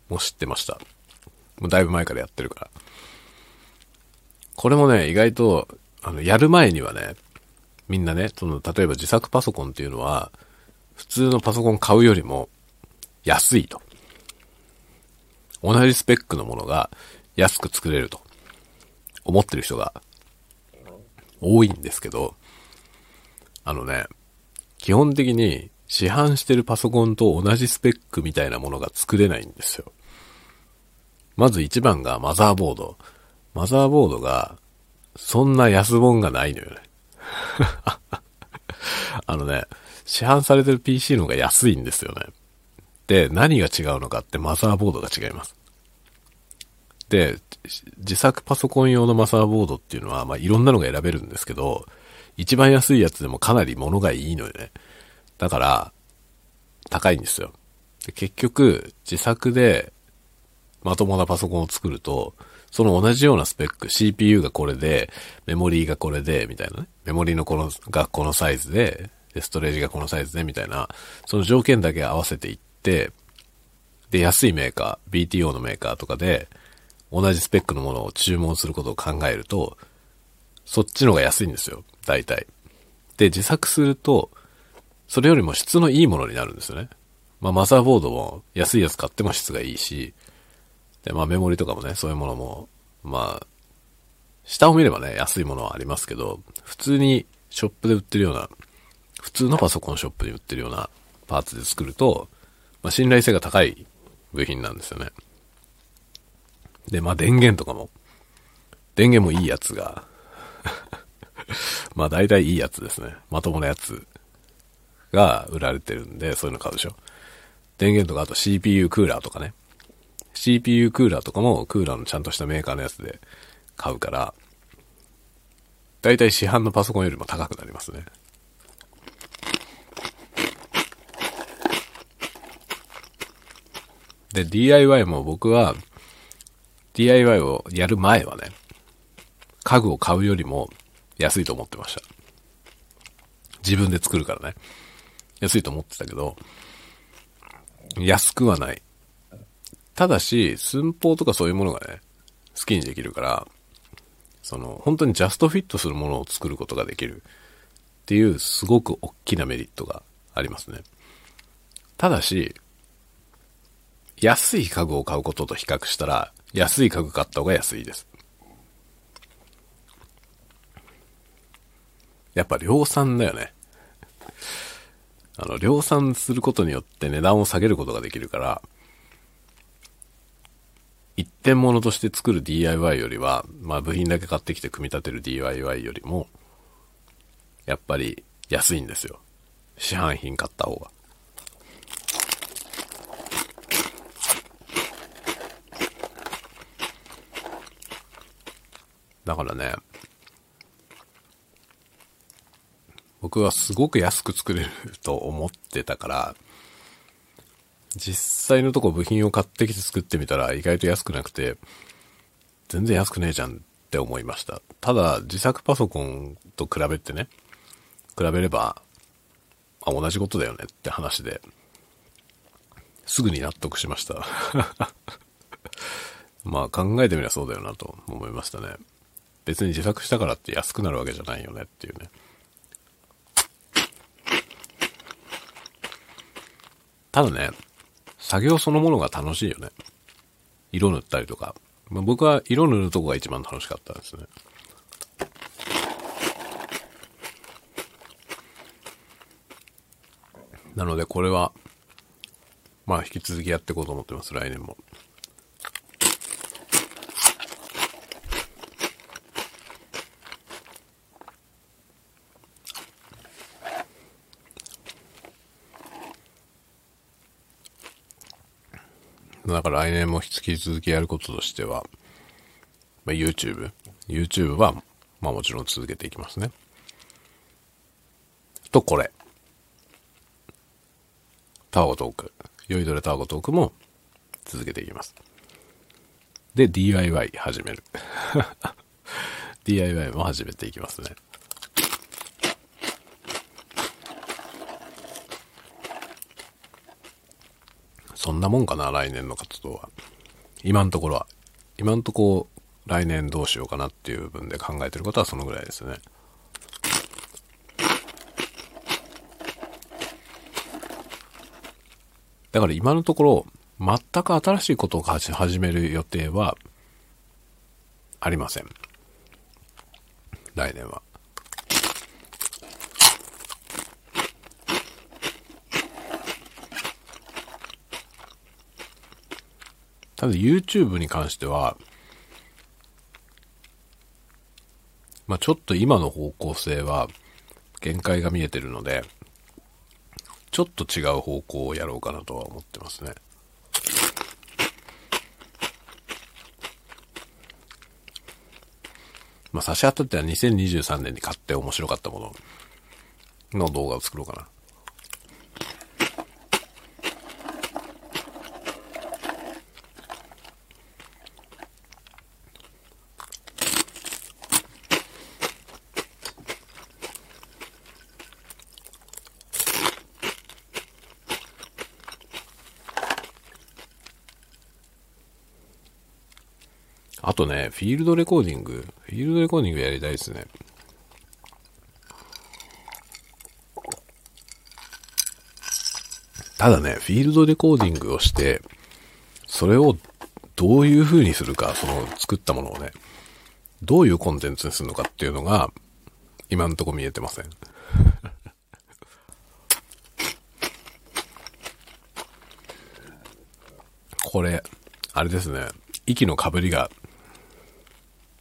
もう知ってました。もうだいぶ前からやってるから。これもね、意外と、あの、やる前にはね、みんなね、その、例えば自作パソコンっていうのは、普通のパソコン買うよりも安いと。同じスペックのものが安く作れると思ってる人が多いんですけど、あのね、基本的に市販してるパソコンと同じスペックみたいなものが作れないんですよ。まず一番がマザーボード。マザーボードが、そんな安本がないのよね。あのね、市販されてる PC の方が安いんですよね。で、何が違うのかってマザーボードが違います。で、自作パソコン用のマザーボードっていうのは、まあ、いろんなのが選べるんですけど、一番安いやつでもかなり物がいいのよね。だから、高いんですよ。で結局、自作でまともなパソコンを作ると、その同じようなスペック、CPU がこれで、メモリーがこれで、みたいなね。メモリーのこの、がこのサイズで、で、ストレージがこのサイズで、みたいな、その条件だけ合わせていって、で、安いメーカー、BTO のメーカーとかで、同じスペックのものを注文することを考えると、そっちの方が安いんですよ。大体。で、自作すると、それよりも質のいいものになるんですよね。まあ、マザーボードも安いやつ買っても質がいいし、で、まあ、メモリとかもね、そういうものも、まあ、下を見ればね、安いものはありますけど、普通にショップで売ってるような、普通のパソコンショップで売ってるようなパーツで作ると、まあ、信頼性が高い部品なんですよね。で、まあ、電源とかも、電源もいいやつが まあ、大体いいやつですね。まともなやつが売られてるんで、そういうの買うでしょ。電源とか、あと CPU クーラーとかね。CPU クーラーとかもクーラーのちゃんとしたメーカーのやつで買うから、だいたい市販のパソコンよりも高くなりますね。で、DIY も僕は、DIY をやる前はね、家具を買うよりも安いと思ってました。自分で作るからね。安いと思ってたけど、安くはない。ただし、寸法とかそういうものがね、好きにできるから、その、本当にジャストフィットするものを作ることができるっていうすごく大きなメリットがありますね。ただし、安い家具を買うことと比較したら、安い家具買った方が安いです。やっぱ量産だよね。あの、量産することによって値段を下げることができるから、一点物として作る DIY よりは、まあ部品だけ買ってきて組み立てる DIY よりも、やっぱり安いんですよ。市販品買った方が。だからね、僕はすごく安く作れると思ってたから、実際のとこ部品を買ってきて作ってみたら意外と安くなくて、全然安くねえじゃんって思いました。ただ、自作パソコンと比べてね、比べれば、あ、同じことだよねって話で、すぐに納得しました。まあ考えてみりゃそうだよなと思いましたね。別に自作したからって安くなるわけじゃないよねっていうね。ただね、作業そのものが楽しいよね。色塗ったりとか。まあ、僕は色塗るとこが一番楽しかったですね。なのでこれは、まあ引き続きやっていこうと思ってます、来年も。だから来年も引き続きやることとしては、まあ、YouTube。YouTube は、まあもちろん続けていきますね。と、これ。タワゴトーク。酔いどれタワゴトークも続けていきます。で、DIY 始める。DIY も始めていきますね。そんなもんかな、来年の活動は。今のところは。今のところ、来年どうしようかなっていう部分で考えてることはそのぐらいですね。だから今のところ、全く新しいことを始める予定はありません。来年は。ただ YouTube に関しては、まあちょっと今の方向性は限界が見えてるので、ちょっと違う方向をやろうかなとは思ってますね。まあ差し当たっては2023年に買って面白かったものの動画を作ろうかな。とね、フィールドレコーディング、フィールドレコーディングやりたいですね。ただね、フィールドレコーディングをして、それをどういう風にするか、その作ったものをね、どういうコンテンツにするのかっていうのが、今んとこ見えてません。これ、あれですね、息のかぶりが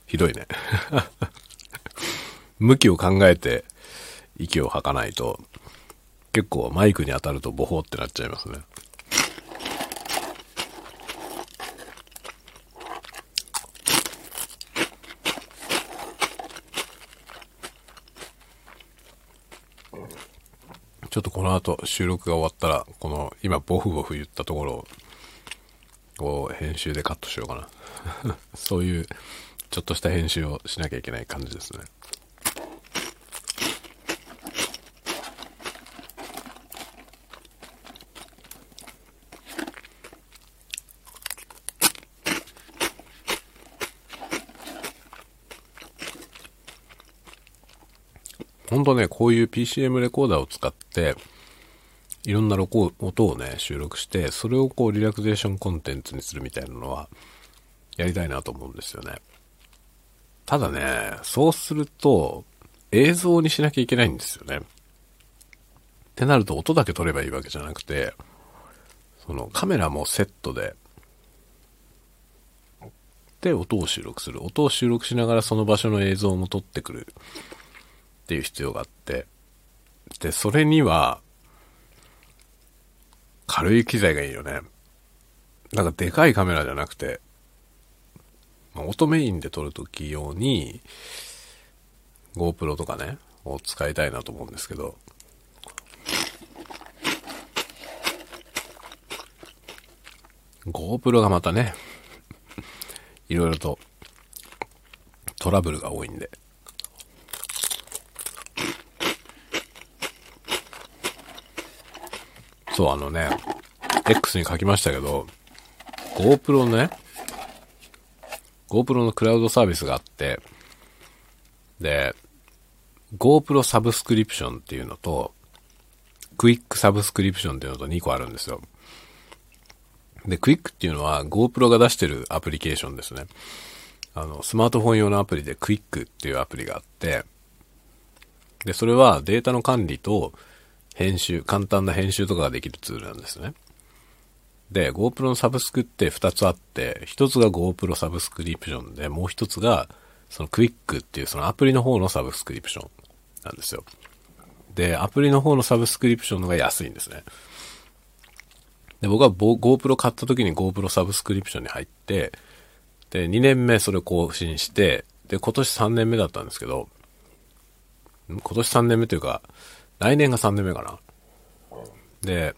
ひどいね。向きを考えて息を吐かないと、結構マイクに当たるとボホってなっちゃいますね。ちょっとこの後収録が終わったら、この今ボフボフ言ったところを、こう編集でカットしようかな。そういうちょっとした編集をしなきゃいけない感じですね。ほんとね、こういう PCM レコーダーを使って、いろんな音をね、収録して、それをこうリラクゼーションコンテンツにするみたいなのは、やりたいなと思うんですよね。ただね、そうすると、映像にしなきゃいけないんですよね。ってなると音だけ撮ればいいわけじゃなくて、そのカメラもセットで、で、音を収録する。音を収録しながらその場所の映像も撮ってくるっていう必要があって、で、それには、軽い機材がいいよね。なんかでかいカメラじゃなくて、まあ、音メインで撮るとき用に、GoPro とかね、を使いたいなと思うんですけど、GoPro がまたね、いろいろとトラブルが多いんで。そう、あのね、X に書きましたけど、GoPro のね、GoPro のクラウドサービスがあって、で、GoPro サブスクリプションっていうのと、クイックサブスクリプションっていうのと2個あるんですよ。で、 Quik っていうのは GoPro が出してるアプリケーションですね。あの、スマートフォン用のアプリでクイックっていうアプリがあって、で、それはデータの管理と編集、簡単な編集とかができるツールなんですね。で、GoPro のサブスクって2つあって、1つが GoPro サブスクリプションで、もう1つが、そのクイックっていうそのアプリの方のサブスクリプションなんですよ。で、アプリの方のサブスクリプションのが安いんですね。で、僕は GoPro 買った時に GoPro サブスクリプションに入って、で、2年目それ更新して、で、今年3年目だったんですけど、今年3年目というか、来年が3年目かな。で、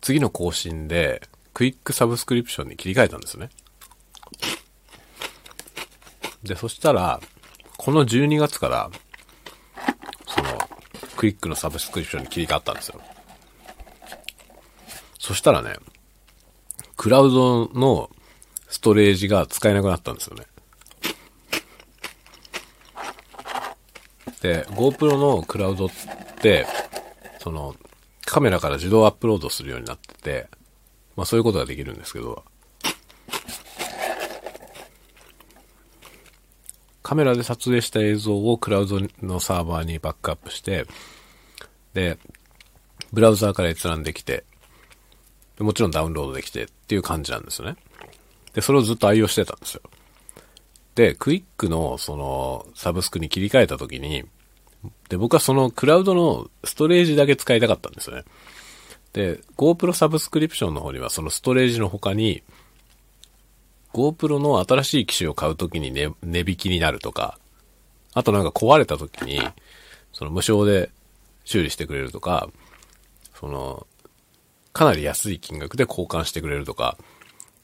次の更新で、クイックサブスクリプションに切り替えたんですね。で、そしたら、この12月から、その、クイックのサブスクリプションに切り替わったんですよ。そしたらね、クラウドのストレージが使えなくなったんですよね。で、GoPro のクラウドって、その、カメラから自動アップロードするようになってて、まあそういうことができるんですけど、カメラで撮影した映像をクラウドのサーバーにバックアップして、で、ブラウザーから閲覧できて、もちろんダウンロードできてっていう感じなんですよね。で、それをずっと愛用してたんですよ。で、クイックのそのサブスクに切り替えた時に、で、僕はそのクラウドのストレージだけ使いたかったんですよね。で、GoPro サブスクリプションの方にはそのストレージの他に、GoPro の新しい機種を買うときに値、値引きになるとか、あとなんか壊れたときに、その無償で修理してくれるとか、その、かなり安い金額で交換してくれるとか、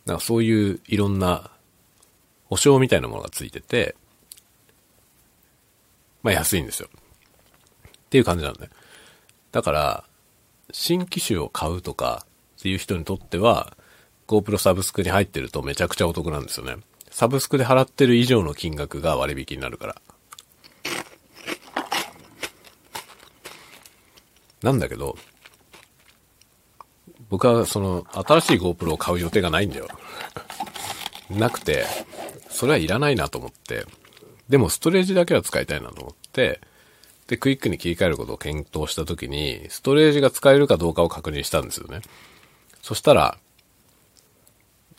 なんかそういういろんな保証みたいなものがついてて、まあ安いんですよ。っていう感じなんで。だから、新機種を買うとかっていう人にとっては、GoPro サブスクに入ってるとめちゃくちゃお得なんですよね。サブスクで払ってる以上の金額が割引になるから。なんだけど、僕はその新しい GoPro を買う予定がないんだよ。なくて、それはいらないなと思って、でもストレージだけは使いたいなと思って、で、クイックに切り替えることを検討したときに、ストレージが使えるかどうかを確認したんですよね。そしたら、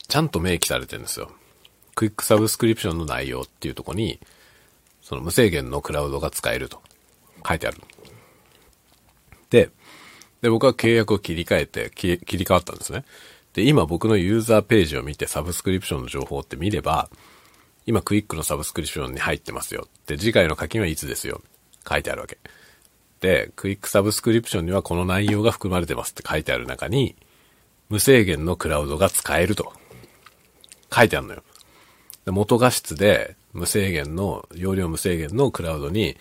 ちゃんと明記されてるんですよ。クイックサブスクリプションの内容っていうとこに、その無制限のクラウドが使えると書いてある。で、で、僕は契約を切り替えて、切り替わったんですね。で、今僕のユーザーページを見てサブスクリプションの情報って見れば、今クイックのサブスクリプションに入ってますよ。で、次回の課金はいつですよ。書いてあるわけ。で、クイックサブスクリプションにはこの内容が含まれてますって書いてある中に、無制限のクラウドが使えると。書いてあるのよ。で元画質で無制限の、容量無制限のクラウドに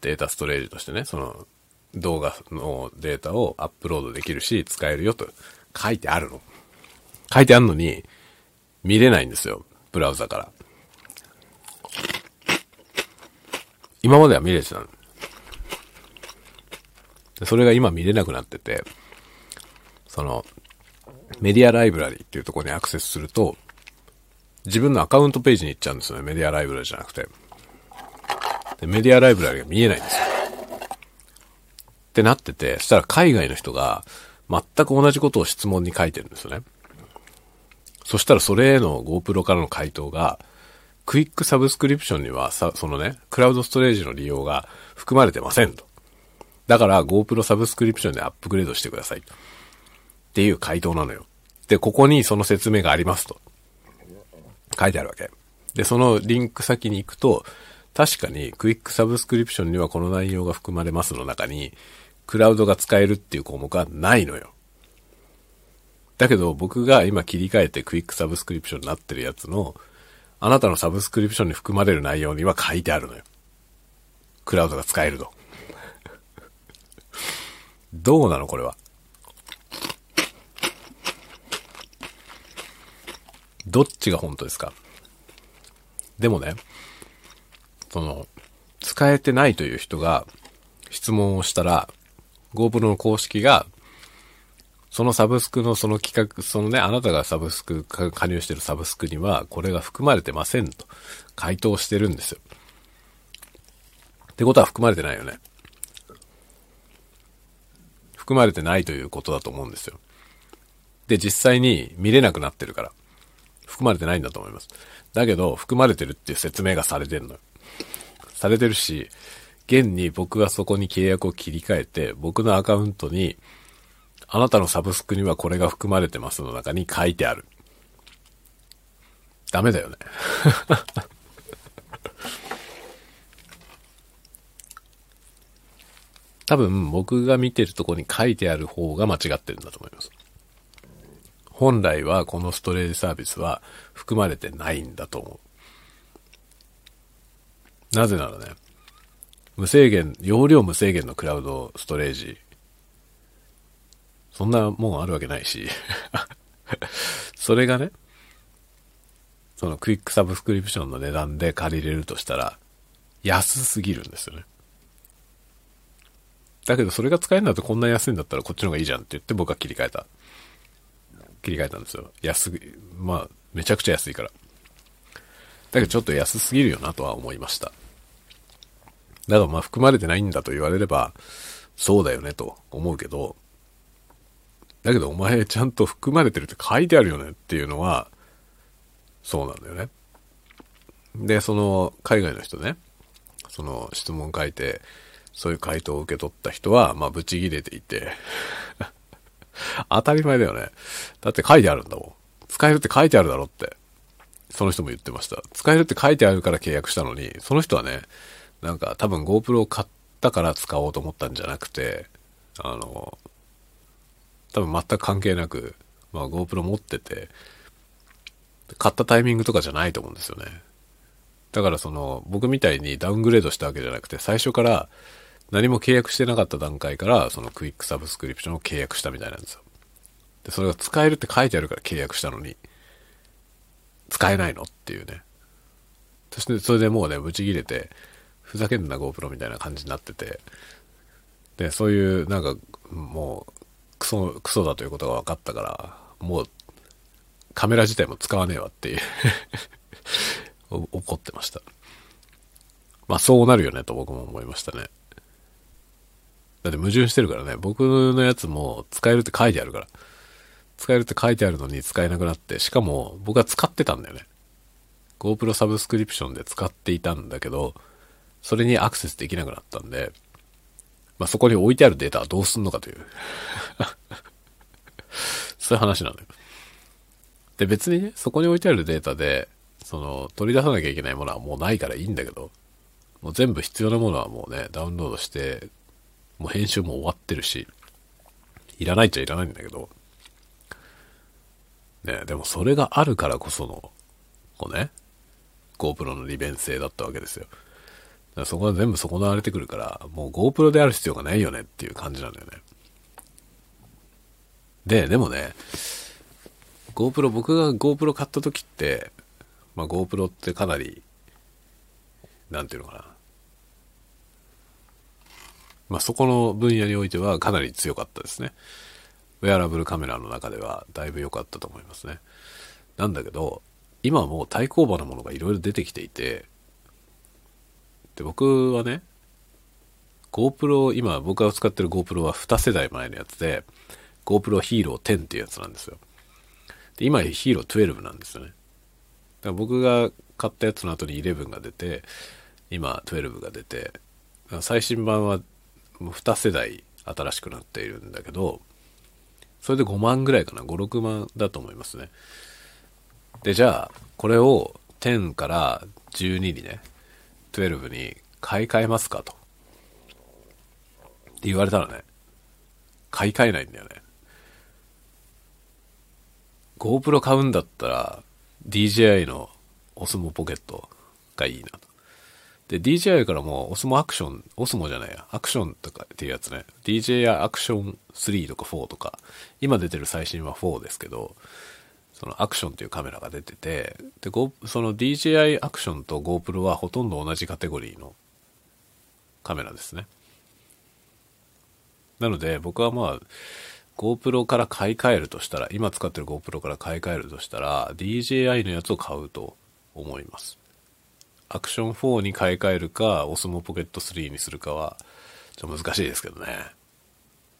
データストレージとしてね、その動画のデータをアップロードできるし、使えるよと書いてあるの。書いてあるのに、見れないんですよ。ブラウザから。今までは見れてたの。それが今見れなくなってて、その、メディアライブラリっていうところにアクセスすると、自分のアカウントページに行っちゃうんですよね。メディアライブラリじゃなくて。でメディアライブラリが見えないんですよ。ってなってて、そしたら海外の人が全く同じことを質問に書いてるんですよね。そしたらそれへの GoPro からの回答が、クイックサブスクリプションにはさ、そのね、クラウドストレージの利用が含まれてませんと。だから GoPro サブスクリプションでアップグレードしてください。っていう回答なのよ。で、ここにその説明がありますと。書いてあるわけ。で、そのリンク先に行くと、確かにクイックサブスクリプションにはこの内容が含まれますの中に、クラウドが使えるっていう項目はないのよ。だけど僕が今切り替えてクイックサブスクリプションになってるやつの、あなたのサブスクリプションに含まれる内容には書いてあるのよ。クラウドが使えると。どうなのこれは？どっちが本当ですか？でもね、その、使えてないという人が質問をしたら、GoPro の公式が、そのサブスクのその企画、そのね、あなたがサブスク、加入してるサブスクには、これが含まれてませんと、回答してるんですよ。ってことは含まれてないよね。含まれてないということだと思うんですよ。で、実際に見れなくなってるから。含まれてないんだと思います。だけど、含まれてるっていう説明がされてんのよ。されてるし、現に僕がそこに契約を切り替えて、僕のアカウントにあなたのサブスクにはこれが含まれてますの中に書いてある。ダメだよね。多分僕が見てるとこに書いてある方が間違ってるんだと思います。本来はこのストレージサービスは含まれてないんだと思う。なぜならね、無制限、容量無制限のクラウドストレージ、そんなもんあるわけないし それがね、そのクイックサブスクリプションの値段で借りれるとしたら、安すぎるんですよね。だけどそれが使えるんだとこんな安いんだったらこっちの方がいいじゃんって言って僕は切り替えた。切り替えたんですよ。安い、まあ、めちゃくちゃ安いから。だけどちょっと安すぎるよなとは思いました。だからまあ含まれてないんだと言われれば、そうだよねと思うけど、だけどお前ちゃんと含まれてるって書いてあるよねっていうのは、そうなんだよね。で、その海外の人ね、その質問書いて、そういう回答を受け取った人は、まあ、ブチギレていて 当たり前だよね。だって書いてあるんだもん。使えるって書いてあるだろって。その人も言ってました。使えるって書いてあるから契約したのに、その人はね、なんか多分 GoPro を買ったから使おうと思ったんじゃなくて、あの、多分全く関係なく、まあ GoPro 持ってて、買ったタイミングとかじゃないと思うんですよね。だからその、僕みたいにダウングレードしたわけじゃなくて、最初から何も契約してなかった段階から、そのクイックサブスクリプションを契約したみたいなんですよ。で、それが使えるって書いてあるから契約したのに、使えないのっていうね。そして、それでもうね、ブチ切れて、ふざけんな GoPro みたいな感じになってて、で、そういう、なんか、もう、クソ、クソだということが分かったから、もう、カメラ自体も使わねえわっていう 怒ってました。まあそうなるよねと僕も思いましたね。だって矛盾してるからね、僕のやつも使えるって書いてあるから。使えるって書いてあるのに使えなくなって、しかも僕は使ってたんだよね。GoPro サブスクリプションで使っていたんだけど、それにアクセスできなくなったんで、まあ、そこに置いてあるデータはどうすんのかという そういう話なのよ。で、別にね、そこに置いてあるデータで、その、取り出さなきゃいけないものはもうないからいいんだけど、もう全部必要なものはもうね、ダウンロードして、もう編集も終わってるし、いらないっちゃいらないんだけど、ね、でもそれがあるからこその、こうね、GoPro の利便性だったわけですよ。だからそこは全部損なわれてくるから、もう GoPro である必要がないよねっていう感じなんだよね。で、でもね、GoPro、僕が GoPro 買った時って、まあ、GoPro ってかなり、なんていうのかな。まあ、そこの分野においてはかなり強かったですね。ウェアラブルカメラの中ではだいぶ良かったと思いますね。なんだけど、今はもう対抗馬のものがいろいろ出てきていて、で、僕はね、GoPro、今僕が使ってる GoPro は2世代前のやつで、GoPro Hero 10っていうやつなんですよ。で、今 Hero 12なんですよね。だから僕が買ったやつの後に11が出て、今12が出て、最新版はもう2世代新しくなっているんだけど、それで5万ぐらいかな、5、6万だと思いますね。で、じゃあ、これを10から12にね、12に買い替えますかと。って言われたらね、買い替えないんだよね。GoPro 買うんだったら DJI のオスモポケットがいいなと。で、DJI からもオスモアクション、オスモじゃないや、アクションとかっていうやつね。DJI アクション3とか4とか、今出てる最新は4ですけど、そのアクションっていうカメラが出てて、で、その DJI アクションと GoPro はほとんど同じカテゴリーのカメラですね。なので僕はまあ GoPro から買い替えるとしたら、今使ってる GoPro から買い替えるとしたら、DJI のやつを買うと思います。アクション4に買い替えるか、オスモポケット3にするかは、ちょっと難しいですけどね。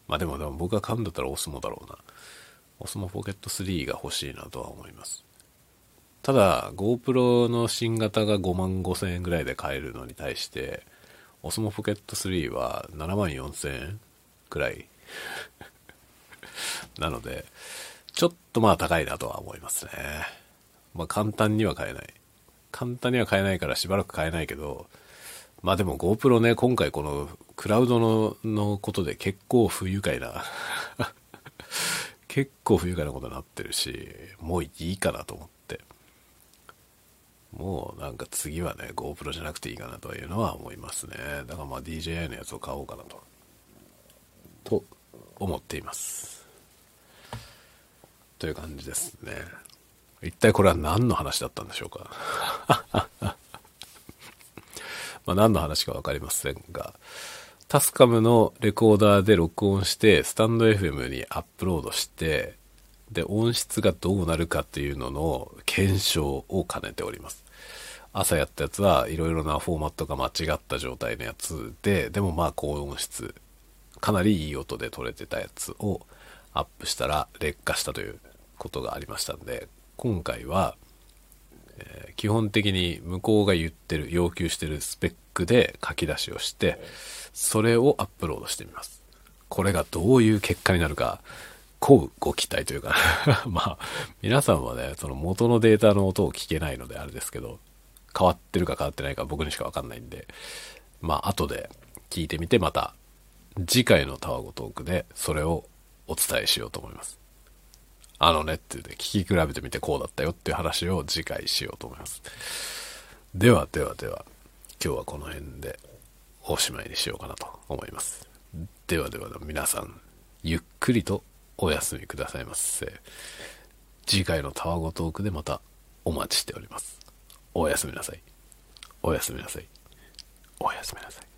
まあでも、でも僕が買うんだったらオスモだろうな。オスモポケット3が欲しいなとは思います。ただ、GoPro の新型が5万5千円ぐらいで買えるのに対して、オスモポケット3は7万4千円くらい なので、ちょっとまあ高いなとは思いますね。まあ簡単には買えない。簡単には買えないからしばらく買えないけど、まあでも GoPro ね、今回このクラウドののことで結構不愉快な 結構不愉快なことになってるし、もういいかなと思って。もうなんか次はね、GoPro じゃなくていいかなというのは思いますね。だからまあ DJI のやつを買おうかなと。と思っています。という感じですね。一体これは何の話だったんでしょうか。ま何の話か分かりませんが、タスカムのレコーダーで録音して、スタンド FM にアップロードして、で、音質がどうなるかっていうのの検証を兼ねております。朝やったやつはいろいろなフォーマットが間違った状態のやつで、でもまあ高音質、かなりいい音で撮れてたやつをアップしたら劣化したということがありましたんで、今回は、えー、基本的に向こうが言ってる、要求してるスペックで書き出しをして、それをアップロードしてみます。これがどういう結果になるか、こうご期待というか まあ、皆さんはね、その元のデータの音を聞けないのであれですけど、変わってるか変わってないか僕にしかわかんないんで、まあ、後で聞いてみて、また、次回のタワゴトークでそれをお伝えしようと思います。あのねって言って聞き比べてみてこうだったよっていう話を次回しようと思います。ではではでは、今日はこの辺でおしまいにしようかなと思います。ではではでは皆さん、ゆっくりとお休みくださいませ。次回のタワゴトークでまたお待ちしております。おやすみなさい。おやすみなさい。おやすみなさい。